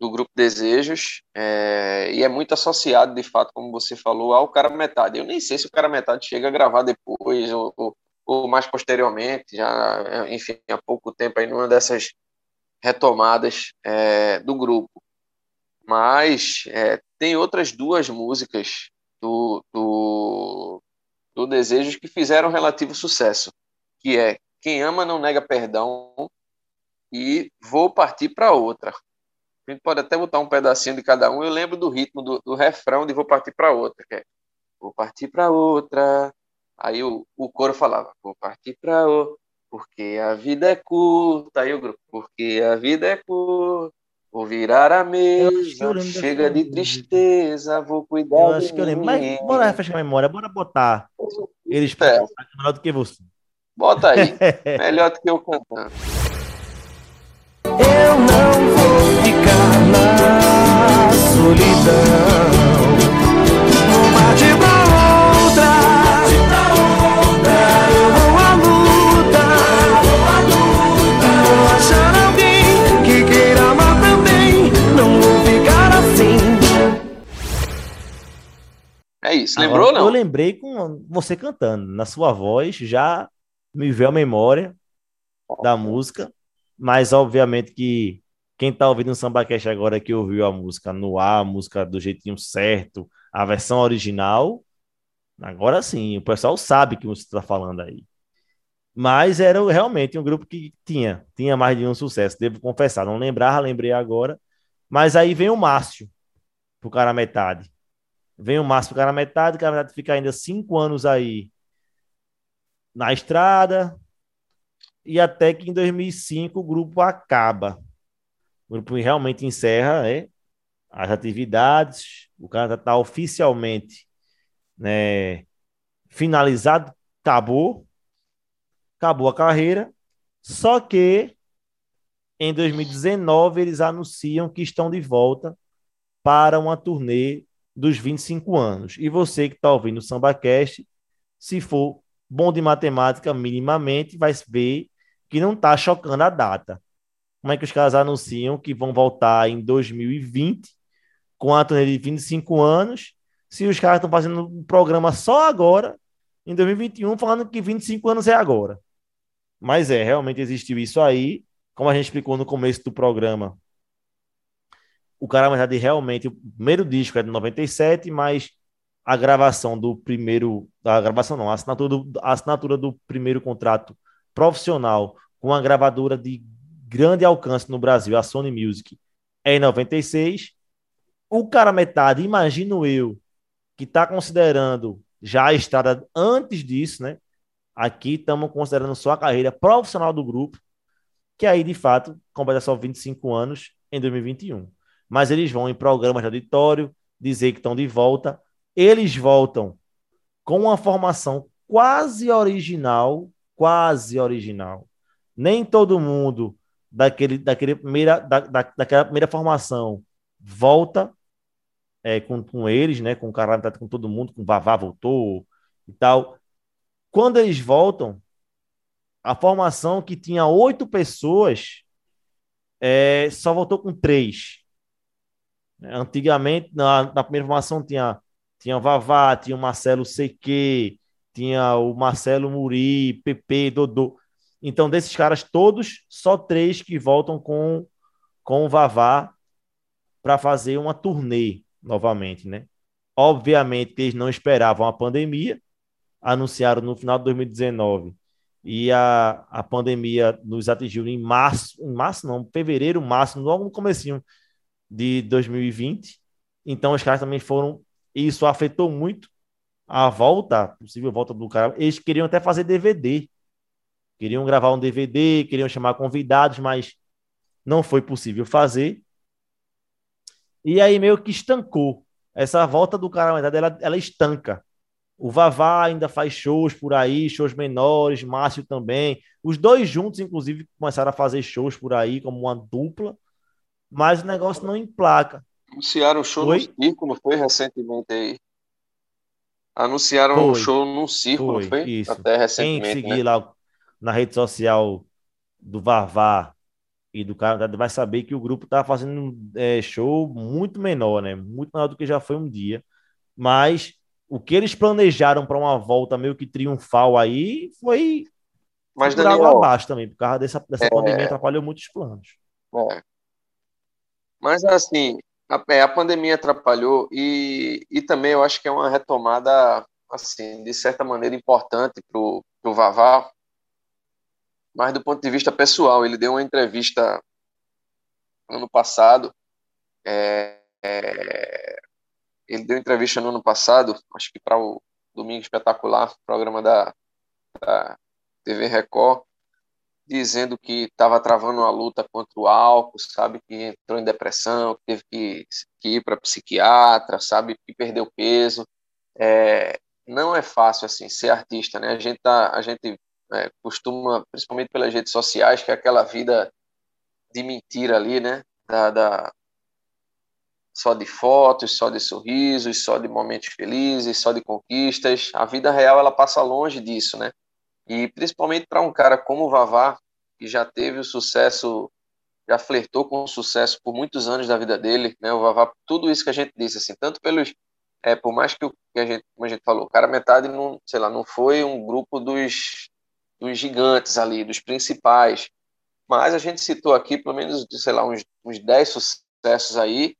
do grupo Desejos é, e é muito associado, de fato, como você falou, ao cara metade. Eu nem sei se o cara metade chega a gravar depois ou, ou, ou mais posteriormente, já, enfim, há pouco tempo aí numa dessas retomadas é, do grupo. Mas é, tem outras duas músicas do, do, do Desejos que fizeram relativo sucesso, que é Quem Ama Não Nega Perdão e Vou Partir para Outra. A gente pode até botar um pedacinho de cada um. Eu lembro do ritmo do, do refrão de Vou Partir para Outra, que é Vou partir para outra. Aí o, o coro falava, vou partir para outra, porque a vida é curta. Aí o grupo, porque a vida é curta. Vou virar a mesa, chega de tristeza, vou cuidar Eu acho que eu lembro. Mas bora refrescar a memória, bora botar eles é. melhor do que você. Bota aí, <laughs> melhor do que eu cantando. Eu não vou ficar na solidão. É isso, lembrou ou não? Eu lembrei com você cantando, na sua voz, já me veio a memória da música. Mas, obviamente, que quem tá ouvindo o SambaCast agora que ouviu a música no ar, a música do jeitinho certo, a versão original, agora sim, o pessoal sabe que você está falando aí. Mas era realmente um grupo que tinha, tinha mais de um sucesso, devo confessar. Não lembrava, lembrei agora. Mas aí vem o Márcio, pro cara metade. Vem o Márcio pro cara metade, o cara metade fica ainda cinco anos aí na estrada, e até que em 2005 o grupo acaba. O grupo realmente encerra né, as atividades, o cara está oficialmente né, finalizado, acabou, acabou a carreira, só que em 2019 eles anunciam que estão de volta para uma turnê dos 25 anos. E você que está ouvindo o SambaCast, se for bom de matemática minimamente, vai ver que não está chocando a data. Como é que os caras anunciam que vão voltar em 2020 com a turnê de 25 anos, se os caras estão fazendo um programa só agora, em 2021, falando que 25 anos é agora. Mas é, realmente existiu isso aí, como a gente explicou no começo do programa. O cara, na verdade, realmente, o primeiro disco é de 97, mas a gravação do primeiro, a gravação não, a assinatura do, a assinatura do primeiro contrato profissional com uma gravadora de grande alcance no Brasil, a Sony Music, é em 96. O cara metade, imagino eu, que está considerando já a estrada antes disso, né? Aqui estamos considerando só a carreira profissional do grupo, que aí de fato completa só 25 anos em 2021. Mas eles vão em programas de auditório dizer que estão de volta. Eles voltam com uma formação quase original, quase original. Nem todo mundo daquele, daquele primeira, da, da, daquela primeira formação volta é, com, com eles, né? Com o cara com todo mundo, com o Vavá voltou e tal. Quando eles voltam, a formação que tinha oito pessoas é, só voltou com três. Antigamente, na, na primeira formação tinha, tinha Vavá, tinha o Marcelo CQ, tinha o Marcelo Muri, PP, Dodô. Então, desses caras todos, só três que voltam com, com o Vavá para fazer uma turnê novamente, né? Obviamente eles não esperavam a pandemia, anunciaram no final de 2019 e a, a pandemia nos atingiu em março, em março não, fevereiro, março, logo no comecinho de 2020. Então os caras também foram, isso afetou muito a volta, a possível volta do cara. Eles queriam até fazer DVD. Queriam gravar um DVD, queriam chamar convidados, mas não foi possível fazer. E aí meio que estancou. Essa volta do cara, na verdade, ela, ela estanca. O Vavá ainda faz shows por aí, shows menores, Márcio também. Os dois juntos, inclusive, começaram a fazer shows por aí, como uma dupla, mas o negócio não emplaca. Anunciaram um show foi? no circo, não foi recentemente aí? Anunciaram foi. um show no circo, foi, não foi? Isso. Até recentemente. Quem seguir né? lá na rede social do Vavá e do cara vai saber que o grupo tá fazendo é, show muito menor, né? Muito menor do que já foi um dia. Mas o que eles planejaram para uma volta meio que triunfal aí foi mas Daniel, abaixo também, por causa dessa, dessa é... pandemia atrapalhou muitos planos. É. Mas assim, a, é, a pandemia atrapalhou e, e também eu acho que é uma retomada, assim, de certa maneira importante para o Vavá, mas do ponto de vista pessoal, ele deu uma entrevista ano passado. É, é, ele deu entrevista no ano passado, acho que para o Domingo Espetacular, programa da, da TV Record, dizendo que estava travando uma luta contra o álcool, sabe, que entrou em depressão, que teve que, que ir para psiquiatra, sabe, que perdeu peso. É, não é fácil assim ser artista, né? A gente tá, a gente é, costuma, principalmente pelas redes sociais, que é aquela vida de mentira ali, né? Da, da, só de fotos, só de sorrisos, só de momentos felizes, só de conquistas. A vida real ela passa longe disso, né? E principalmente para um cara como o Vavá, que já teve o sucesso, já flertou com o sucesso por muitos anos da vida dele, né? O Vavá, tudo isso que a gente disse, assim, tanto pelos é, por mais que, o, que a gente, como a gente falou, o cara metade não, sei lá, não foi um grupo dos dos gigantes ali, dos principais. Mas a gente citou aqui pelo menos, sei lá, uns, uns 10 sucessos aí,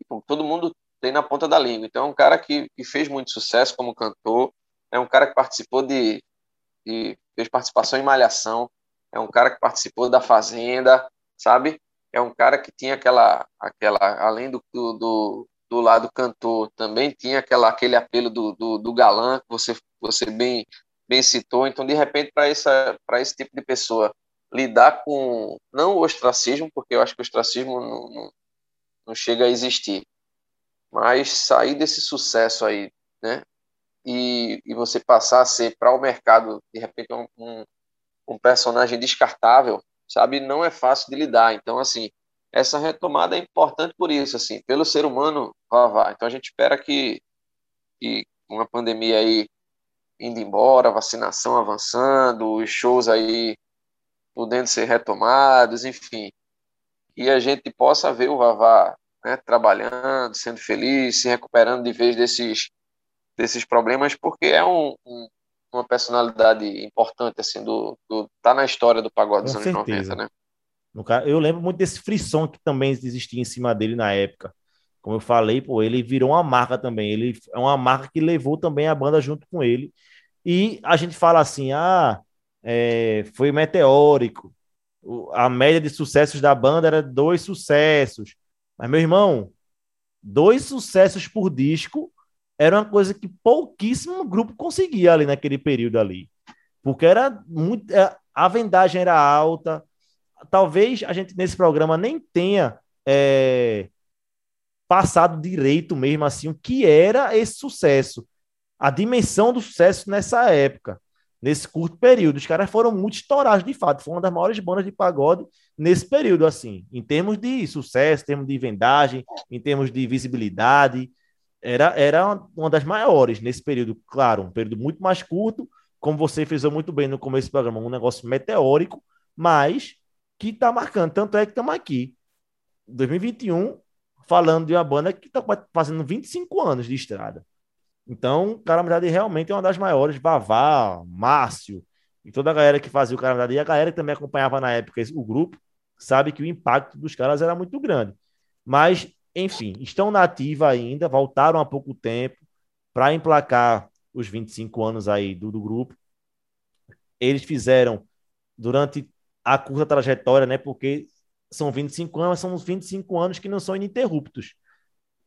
e todo mundo tem na ponta da língua. Então é um cara que, que fez muito sucesso como cantor, é um cara que participou de, de fez participação em Malhação, é um cara que participou da Fazenda, sabe? É um cara que tinha aquela, aquela além do, do, do lado cantor, também tinha aquela, aquele apelo do, do, do galã, que você, você bem bem citou. Então, de repente, para esse tipo de pessoa lidar com, não o ostracismo, porque eu acho que o ostracismo não, não, não chega a existir, mas sair desse sucesso aí, né? E, e você passar a ser para o mercado, de repente, um, um, um personagem descartável, sabe? Não é fácil de lidar. Então, assim, essa retomada é importante por isso, assim, pelo ser humano, vá, Então, a gente espera que, que uma pandemia aí indo embora, vacinação avançando, os shows aí podendo ser retomados, enfim. E a gente possa ver o Vavá né, trabalhando, sendo feliz, se recuperando de vez desses, desses problemas, porque é um, um, uma personalidade importante, assim, do, do, tá na história do pagode dos anos certeza. 90, né? Eu lembro muito desse frisson que também existia em cima dele na época. Como eu falei, pô, ele virou uma marca também. Ele é uma marca que levou também a banda junto com ele. E a gente fala assim, ah, é, foi meteórico. A média de sucessos da banda era dois sucessos. Mas, meu irmão, dois sucessos por disco era uma coisa que pouquíssimo grupo conseguia ali naquele período ali. Porque era muito. É, a vendagem era alta. Talvez a gente nesse programa nem tenha é, passado direito mesmo, assim, o que era esse sucesso. A dimensão do sucesso nessa época, nesse curto período. Os caras foram muito estourados, de fato. Foi uma das maiores bandas de pagode nesse período, assim, em termos de sucesso, em termos de vendagem, em termos de visibilidade. Era, era uma das maiores nesse período, claro, um período muito mais curto, como você fez muito bem no começo do programa, um negócio meteórico, mas que está marcando. Tanto é que estamos aqui, 2021, falando de uma banda que está fazendo 25 anos de estrada. Então, Calamidade realmente é uma das maiores. Vavá, Márcio e toda a galera que fazia o Calamidade e a galera que também acompanhava na época o grupo, sabe que o impacto dos caras era muito grande. Mas, enfim, estão na ativa ainda, voltaram há pouco tempo para emplacar os 25 anos aí do, do grupo. Eles fizeram durante a curta trajetória, né? Porque são 25 anos, são os 25 anos que não são ininterruptos.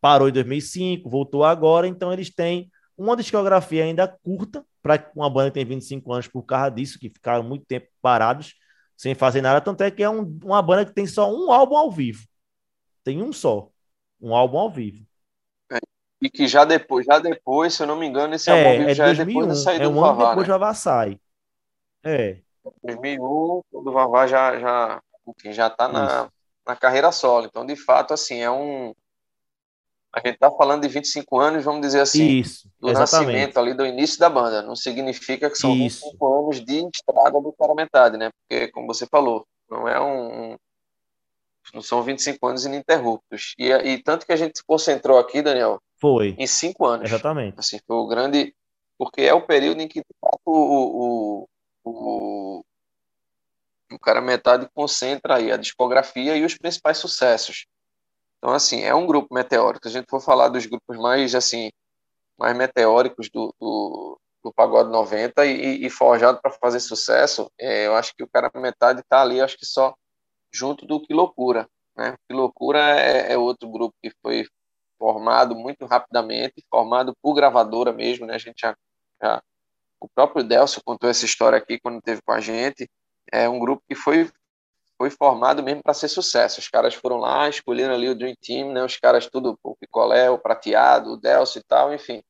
Parou em 2005, voltou agora, então eles têm uma discografia ainda curta para uma banda que tem 25 anos por causa disso, que ficaram muito tempo parados, sem fazer nada. Tanto é que é um, uma banda que tem só um álbum ao vivo. Tem um só. Um álbum ao vivo. E que já depois, já depois, se eu não me engano, esse é, álbum é já 2001, é depois da saída é um do ano Vavá, depois né? do Vavá sai. É. 2001, quando o Vavá já, já, já tá na, na carreira solo. Então, de fato, assim, é um... A gente tá falando de 25 anos, vamos dizer assim, Isso, do exatamente. nascimento ali, do início da banda. Não significa que são Isso. 25 anos de estrada do cara metade, né? Porque, como você falou, não é um... Não são 25 anos ininterruptos. E, e tanto que a gente se concentrou aqui, Daniel, Foi. em cinco anos. Exatamente. Assim, foi o grande. Porque é o período em que de fato, o, o, o, o cara metade concentra aí a discografia e os principais sucessos. Então, assim, é um grupo meteórico. Se a gente for falar dos grupos mais, assim, mais meteóricos do, do, do Pagode 90 e, e forjado para fazer sucesso, é, eu acho que o cara metade está ali, acho que só junto do Que Loucura. Né? Que Loucura é, é outro grupo que foi formado muito rapidamente, formado por gravadora mesmo, né? A gente já, já o próprio Delcio contou essa história aqui quando esteve com a gente. É um grupo que foi foi formado mesmo para ser sucesso. Os caras foram lá, escolheram ali o Dream Team, né? Os caras tudo, o Picolé, o Prateado, o Delcio e tal, enfim.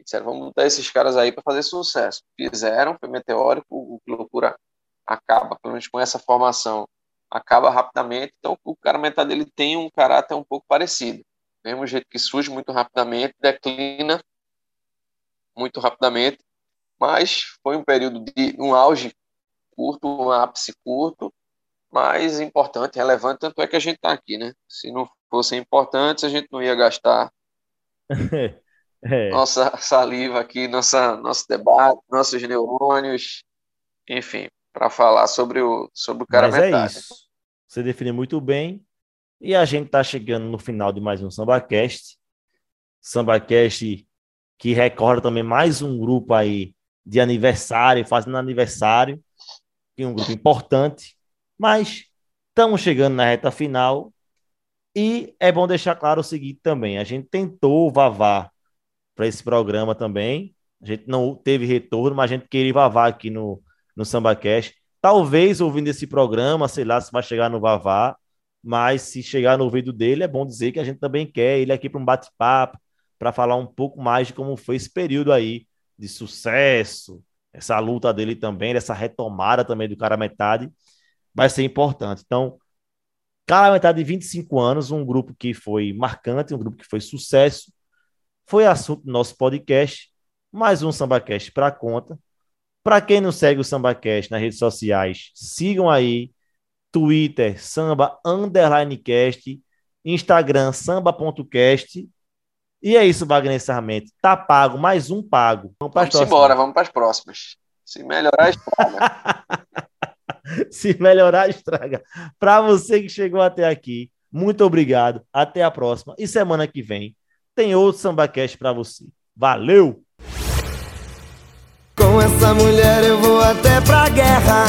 Disseram, vamos botar esses caras aí para fazer sucesso. Fizeram, foi meteórico, o Que Loucura acaba, pelo menos com essa formação, acaba rapidamente. Então, o cara metade dele tem um caráter um pouco parecido mesmo jeito que surge muito rapidamente, declina muito rapidamente, mas foi um período de um auge curto, um ápice curto, mas importante, relevante, tanto é que a gente está aqui, né? Se não fossem importantes, a gente não ia gastar <laughs> É. nossa saliva aqui, nossa, nosso debate, nossos neurônios, enfim, para falar sobre o, sobre o cara Mas é metade. isso. Você define muito bem. E a gente está chegando no final de mais um SambaCast. SambaCast que recorda também mais um grupo aí de aniversário, fazendo aniversário, que é um grupo importante. Mas estamos chegando na reta final. E é bom deixar claro o seguinte também: a gente tentou vavar para esse programa também. A gente não teve retorno, mas a gente queria vavar aqui no, no SambaCast. Talvez ouvindo esse programa, sei lá se vai chegar no Vavá, mas se chegar no ouvido dele, é bom dizer que a gente também quer ele aqui para um bate-papo, para falar um pouco mais de como foi esse período aí de sucesso, essa luta dele também, essa retomada também do cara metade, vai ser importante. Então, cara metade de 25 anos, um grupo que foi marcante, um grupo que foi sucesso, foi assunto do nosso podcast, mais um SambaCast para conta. Para quem não segue o SambaCast nas redes sociais, sigam aí, Twitter, samba underline cast, Instagram, samba.cast. E é isso, Wagner Sarmento. Tá pago, mais um pago. Vamos Vamos embora, vamos para as próximas. Se melhorar, estraga. <laughs> Se melhorar, estraga. Para você que chegou até aqui, muito obrigado. Até a próxima. E semana que vem tem outro SambaCast para você. Valeu! Com essa mulher eu vou até pra guerra.